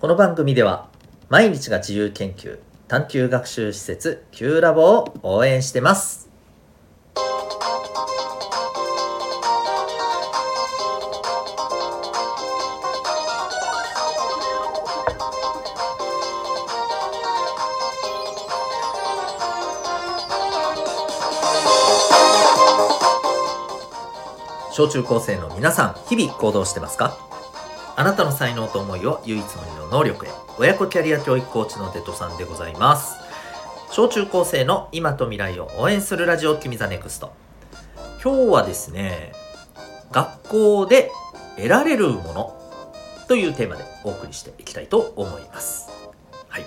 この番組では毎日が自由研究探究学習施設 Q ラボを応援してます。小中高生の皆さん日々行動してますか？あなたの才能と思いを唯一無二の能力へ。親子キャリア教育コーチのデトさんでございます。小中高生の今と未来を応援するラジオ君 the NEXT。今日はですね学校で得られるものというテーマでお送りしていきたいと思います。はい、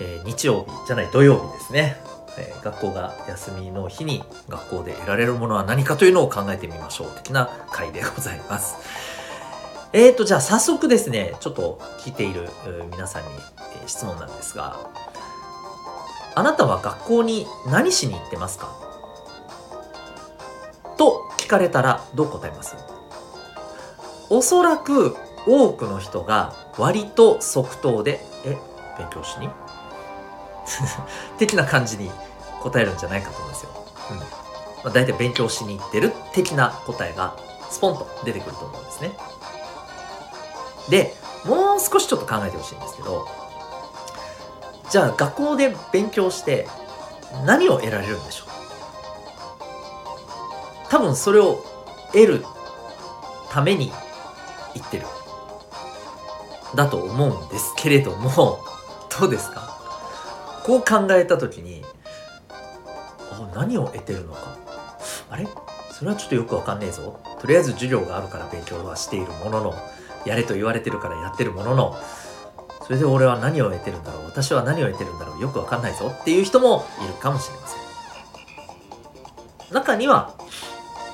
えー、日曜日じゃない土曜日ですね。え、学校が休みの日に学校で得られるものは何かというのを考えてみましょう的な回でございます。えーと、じゃあ早速ですね、ちょっと聞いている皆さんに、質問なんですが、あなたは学校に何しに行ってますか？と聞かれたらどう答えます？おそらく多くの人が割と即答で、え、勉強しに？的な感じに答えるんじゃないかと思うんですよ。うん。まあ、大体勉強しに行ってる的な答えがスポンと出てくると思うんですね。で、もう少しちょっと考えてほしいんですけど、じゃあ学校で勉強して何を得られるんでしょう？多分それを得るために行ってる。だと思うんですけれども、どうですか？こう考えた時にあ何を得てるのか？あれ？それはちょっとよくわかんねえぞ。とりあえず授業があるから勉強はしているもののやれと言われてるからやってるもののそれで俺は何を得てるんだろう？私は何を得てるんだろう？よくわかんないぞ？っていう人もいるかもしれません。中には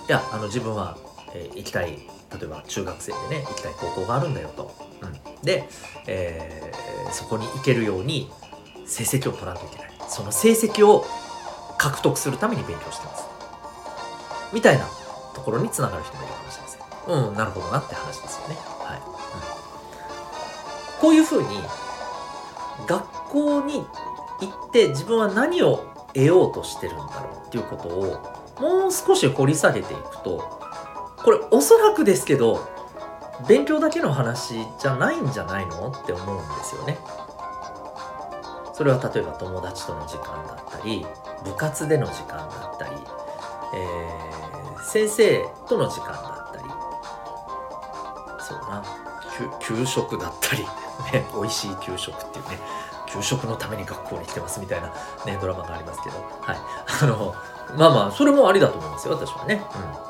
いやあの自分は、えー、行きたい例えば中学生でね行きたい高校があるんだよと、うん、で、えー、そこに行けるように成績を取らないといけない。その成績を獲得するために勉強してます。みたいなところにつながる人もいるかもしれません。うんなるほどなって話ですよね、こういうふうに学校に行って自分は何を得ようとしてるんだろうっていうことをもう少し掘り下げていくとこれおそらくですけど勉強だけの話じゃないんじゃないのって思うんですよね。それは例えば友達との時間だったり部活での時間だったり、えー、先生との時間だったり。そうな。給食だったり、ね、美味しい給食っていうね給食のために学校に来てますみたいな、ね、ドラマがありますけど、はい、あのまあまあそれもありだと思いますよ私はね、うん。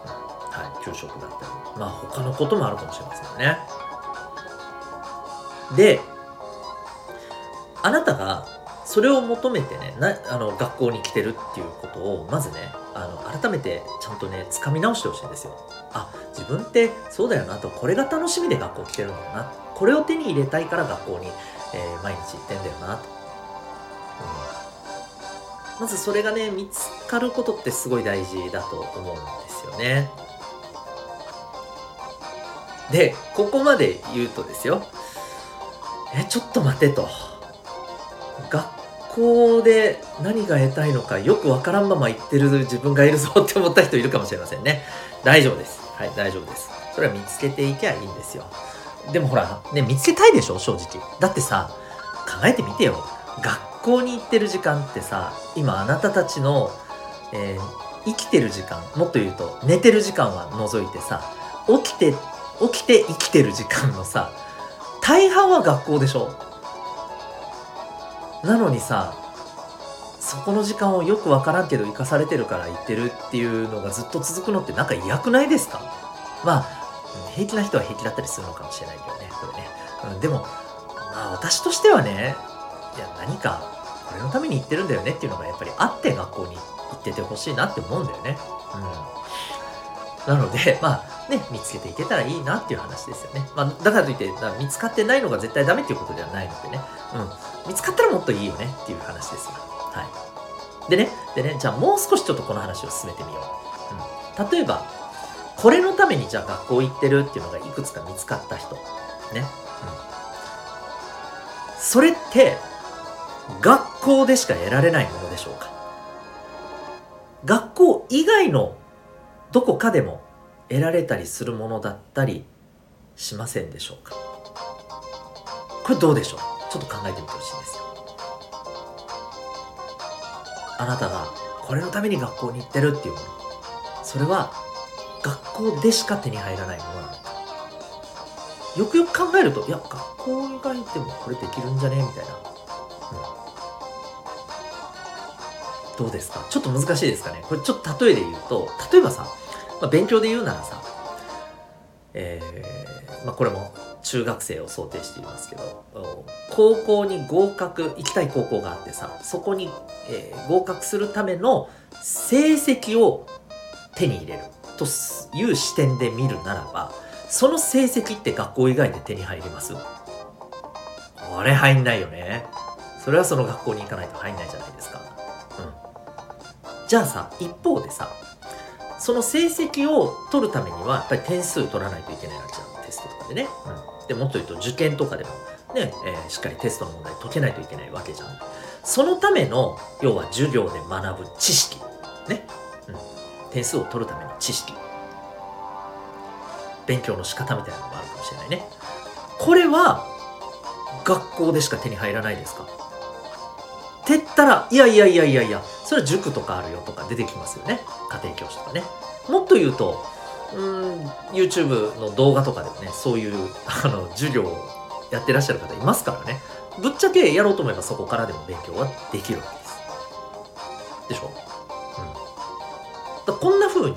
はい、給食だったり。まあ他のこともあるかもしれませんね。であなたがそれを求めてねなあの学校に来てるっていうことをまずねあの改めてちゃんとね掴み直してほしいんですよ。あ自分ってそうだよなとこれが楽しみで学校来てるんだよな。これを手に入れたいから学校に、えー、毎日行ってんだよなと、うん、まずそれがね見つかることってすごい大事だと思うんですよね。でここまで言うとですよ。えちょっと待てと。学校で何が得たいのかよくわからんまま言ってる自分がいるぞって思った人いるかもしれませんね。大丈夫です。はい、大丈夫です。それは見つけていけばいいんですよ。でもほら、ね、見つけたいでしょ正直。だってさ、考えてみてよ。学校に行ってる時間ってさ、今あなたたちの、えー、生きてる時間、もっと言うと寝てる時間は除いてさ、起きて、起きて生きてる時間のさ、大半は学校でしょなのにさそこの時間をよく分からんけど生かされてるから言ってるっていうのがずっと続くのってなんか嫌くないですか？まあ平気な人は平気だったりするのかもしれないけどねこれね、うん、でもまあ私としてはねいや何かこれのために言ってるんだよねっていうのがやっぱりあって学校に行っててほしいなって思うんだよね。うん。なので まあね見つけていけたらいいなっていう話ですよね、まあ、だからといって見つかってないのが絶対ダメっていうことではないのでねうん見つかったらもっといいよねっていう話ですよ。はい。でね、でね、じゃあもう少しちょっとこの話を進めてみよう。うん、例えば、これのためにじゃあ学校行ってるっていうのがいくつか見つかった人。ね。うんそれって学校でしか得られないものでしょうか学校以外のどこかでも得られたりするものだったりしませんでしょうか？これどうでしょう？ちょっと考えてみてほしいんですよ。あなたがこれのために学校に行ってるっていうもの。それは学校でしか手に入らないものなのか。よくよく考えるといや学校以外でもこれできるんじゃね？みたいな、うん、どうですか？ちょっと難しいですかね？これちょっと例えで言うと例えばさ、まあ、勉強で言うならさえー、まあ、これも中学生を想定していますけど高校に合格行きたい高校があってさそこに、えー、合格するための成績を手に入れるという視点で見るならばその成績って学校以外で手に入ります？これ入んないよね。それはその学校に行かないと入んないじゃないですか。うん。じゃあさ一方でさその成績を取るためにはやっぱり点数取らないといけないわけじゃんテストとかでね、うん、でもっと言うと受験とかでもね、えー、しっかりテストの問題解けないといけないわけじゃん。そのための要は授業で学ぶ知識ね、うん、点数を取るための知識。勉強の仕方みたいなのがあるかもしれないね。これは学校でしか手に入らないですか？って言ったらいやいやいやいやいやそれは塾とかあるよとか出てきますよね。家庭教師とかね。もっと言うとうん YouTube の動画とかでもねそういう あの授業をやってらっしゃる方いますからね。ぶっちゃけやろうと思えばそこからでも勉強はできるわけです。でしょ、うん、だこんな風に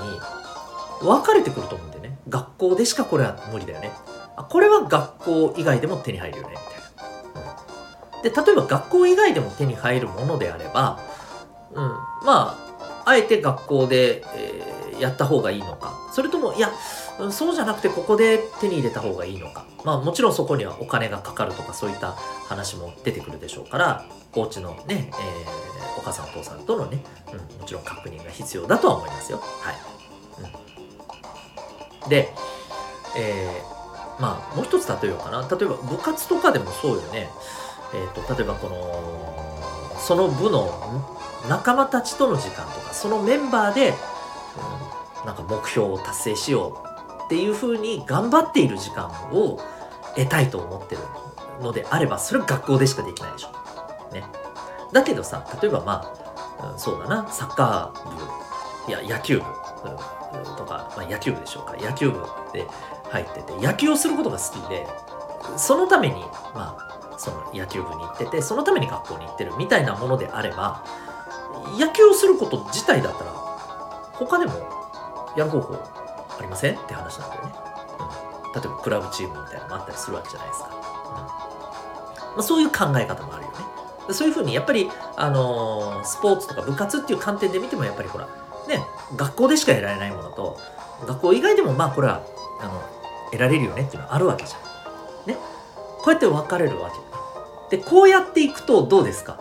分かれてくると思うんでね。学校でしかこれは無理だよね。あこれは学校以外でも手に入るよねみたいな、うん、で例えば学校以外でも手に入るものであれば、うん、まああえて学校で、えー、やった方がいいのか。それともいやそうじゃなくてここで手に入れた方がいいのか。まあもちろんそこにはお金がかかるとかそういった話も出てくるでしょうからお家のね、えー、お母さんお父さんとのね、うん、もちろん確認が必要だとは思いますよ。はい、うん、で、えー、まあもう一つ例えようかな。例えば部活とかでもそうよね。えっ、ー、と例えばこのその部の仲間たちとの時間とかそのメンバーで、うん、なんか目標を達成しようっていうふうに頑張っている時間を得たいと思ってるのであればそれは学校でしかできないでしょ。ね。だけどさ例えばまあ、うん、そうだなサッカー部いや野球部、うん、とか、まあ、野球部でしょうか野球部で入ってて野球をすることが好きでそのためにまあその野球部に行っててそのために学校に行ってるみたいなものであれば野球をすること自体だったら他でもやる方法ありません？って話なんだよね、うん、例えばクラブチームみたいなのもあったりするわけじゃないですか、うん。まあ、そういう考え方もあるよね。そういうふうにやっぱり、あのー、スポーツとか部活っていう観点で見てもやっぱりほらね学校でしか得られないものと学校以外でもまあこれはあの得られるよねっていうのはあるわけじゃん。ね。こうやって分かれるわけ。でこうやっていくとどうですか？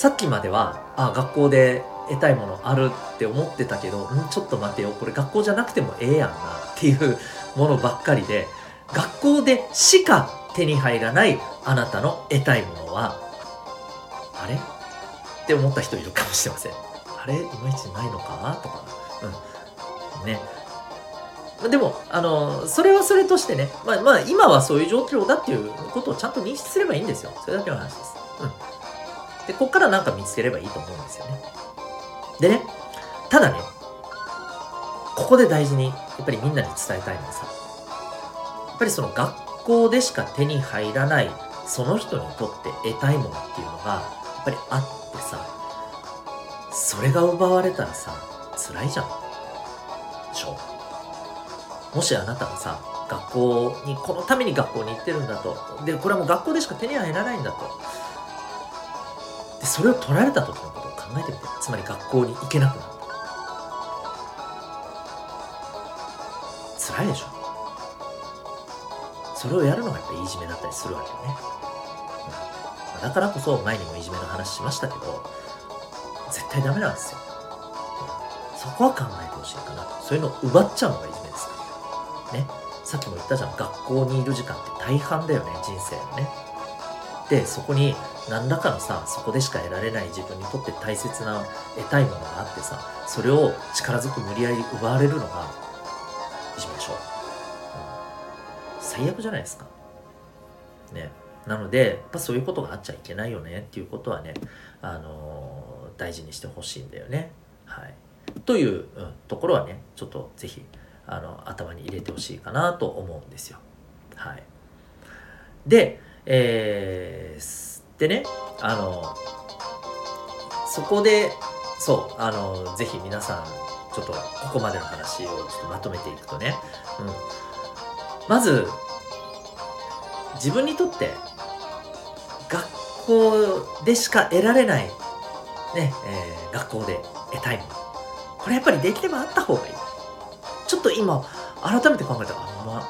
さっきまではあ学校で得たいものあるって思ってたけどんちょっと待てよ。これ学校じゃなくてもええやんなっていうものばっかりで学校でしか手に入らないあなたの得たいものはあれ？って思った人いるかもしれません。あれ？いまいちないのか？とか。うん。ね。でもあのそれはそれとしてねまあまあ今はそういう状況だっていうことをちゃんと認識すればいいんですよ。それだけの話です。うん。でこっからなんか見つければいいと思うんですよねでね、ただね、ここで大事に、やっぱりみんなに伝えたいのはさ、やっぱりその学校でしか手に入らない、その人にとって得たいものっていうのが、やっぱりあってさ、それが奪われたらさ、辛いじゃん。でしょもしあなたがさ、学校に、このために学校に行ってるんだと。で、これはもう学校でしか手に入らないんだと。で、それを取られた時のことを考えてみて。つまり学校に行けなくなった。辛いでしょ。それをやるのがやっぱいいじめだったりするわけよね、うん、だからこそ前にもいじめの話しましたけど絶対ダメなんですよ、うん、そこは考えてほしいかなと。そういうのを奪っちゃうのがいじめですから。ね。さっきも言ったじゃん。学校にいる時間って大半だよね人生のね。でそこに何らかのさそこでしか得られない自分にとって大切な得たいものがあってさそれを力ずく無理やり奪われるのがいじめでしょ、うん、最悪じゃないですか。ね。なのでやっぱそういうことがあっちゃいけないよねっていうことはねあのー、大事にしてほしいんだよね。はい。という、うん、ところはねちょっとぜひあの頭に入れてほしいかなと思うんですよ。はい。でえー、でねあのそこでそうあのぜひ皆さんちょっとここまでの話をちょっとまとめていくとね、うん、まず自分にとって学校でしか得られない、ねえー、学校で得たいもの。これやっぱりできればあった方がいい。ちょっと今改めて考えたらあんま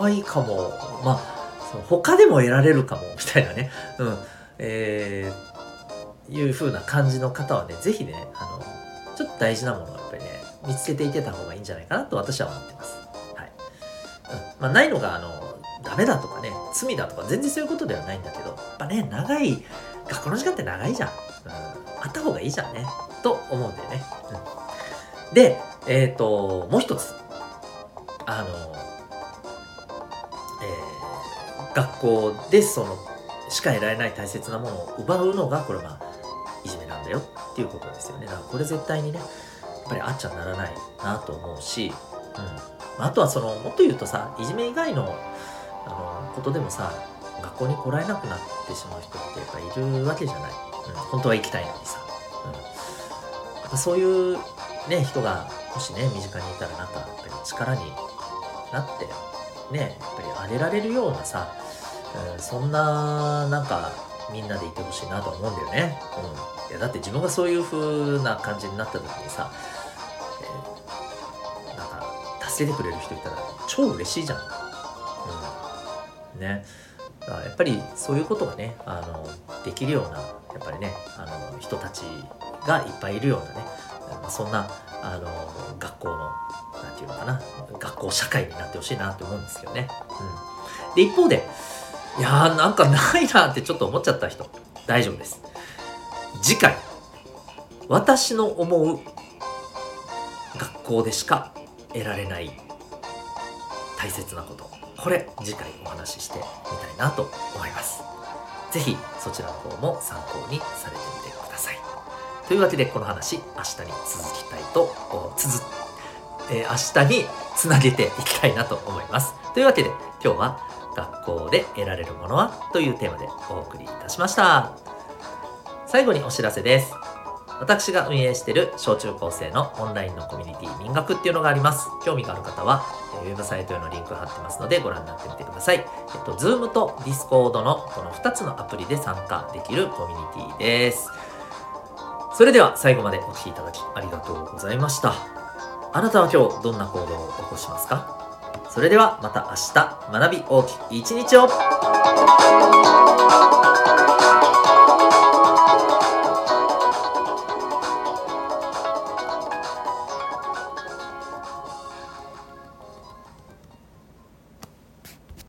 あないかも。まあその他でも得られるかも みたいなね、うん。えー、いう風な感じの方はね是非ねあのちょっと大事なものをやっぱりね見つけていけた方がいいんじゃないかなと私は思ってます。はい。うん。まあ、ないのがあのダメだとかね罪だとか全然そういうことではないんだけどやっぱね長い学校の時間って長いじゃん、うん、あった方がいいじゃんね。と思うんだよね、うん、でえっ、ー、ともう一つ。あの学校でそのしか得られない大切なものを奪うのがこれまあいじめなんだよっていうことですよね。だからこれ絶対にねやっぱりあっちゃならないなと思うし、うん、あとはそのもっと言うとさいじめ以外のあのことでもさ学校に来られなくなってしまう人ってやっぱいるわけじゃない、うん、本当は行きたいのにさ、うん、やっぱそういうね人がもしね身近にいたらなんかやっぱり力になってねやっぱりあげられるようなさうん、そんななんかみんなでいてほしいなと思うんだよね、うん、いやだって自分がそういう風な感じになった時にさ、えー、なんか助けてくれる人いたら超嬉しいじゃん、うん、ね。だからやっぱりそういうことがねあのできるようなやっぱりねあの人たちがいっぱいいるようなね、まあ、そんなあの学校の何て言うのかな学校社会になってほしいなって思うんですけどね、うん、で一方でいやーなんかないなってちょっと思っちゃった人。大丈夫です。次回私の思う学校でしか得られない大切なこと。これ次回お話ししてみたいなと思います。是非そちらの方も参考にされてみてください。というわけでこの話明日に続きたいとつづ、えー、明日につなげていきたいなと思います。というわけで今日は学校で得られるものは？というテーマでお送りいたしました最後にお知らせです私が運営している小中高生のオンラインのコミュニティ民学っていうのがあります興味がある方はウェブサイトへのリンク貼ってますのでご覧になってみてください。えっと、Zoom と Discord のこの2つのアプリで参加できるコミュニティです。それでは最後までお聴きいただきありがとうございました。あなたは今日どんな行動を起こしますか？それではまた明日学び大きく一日を。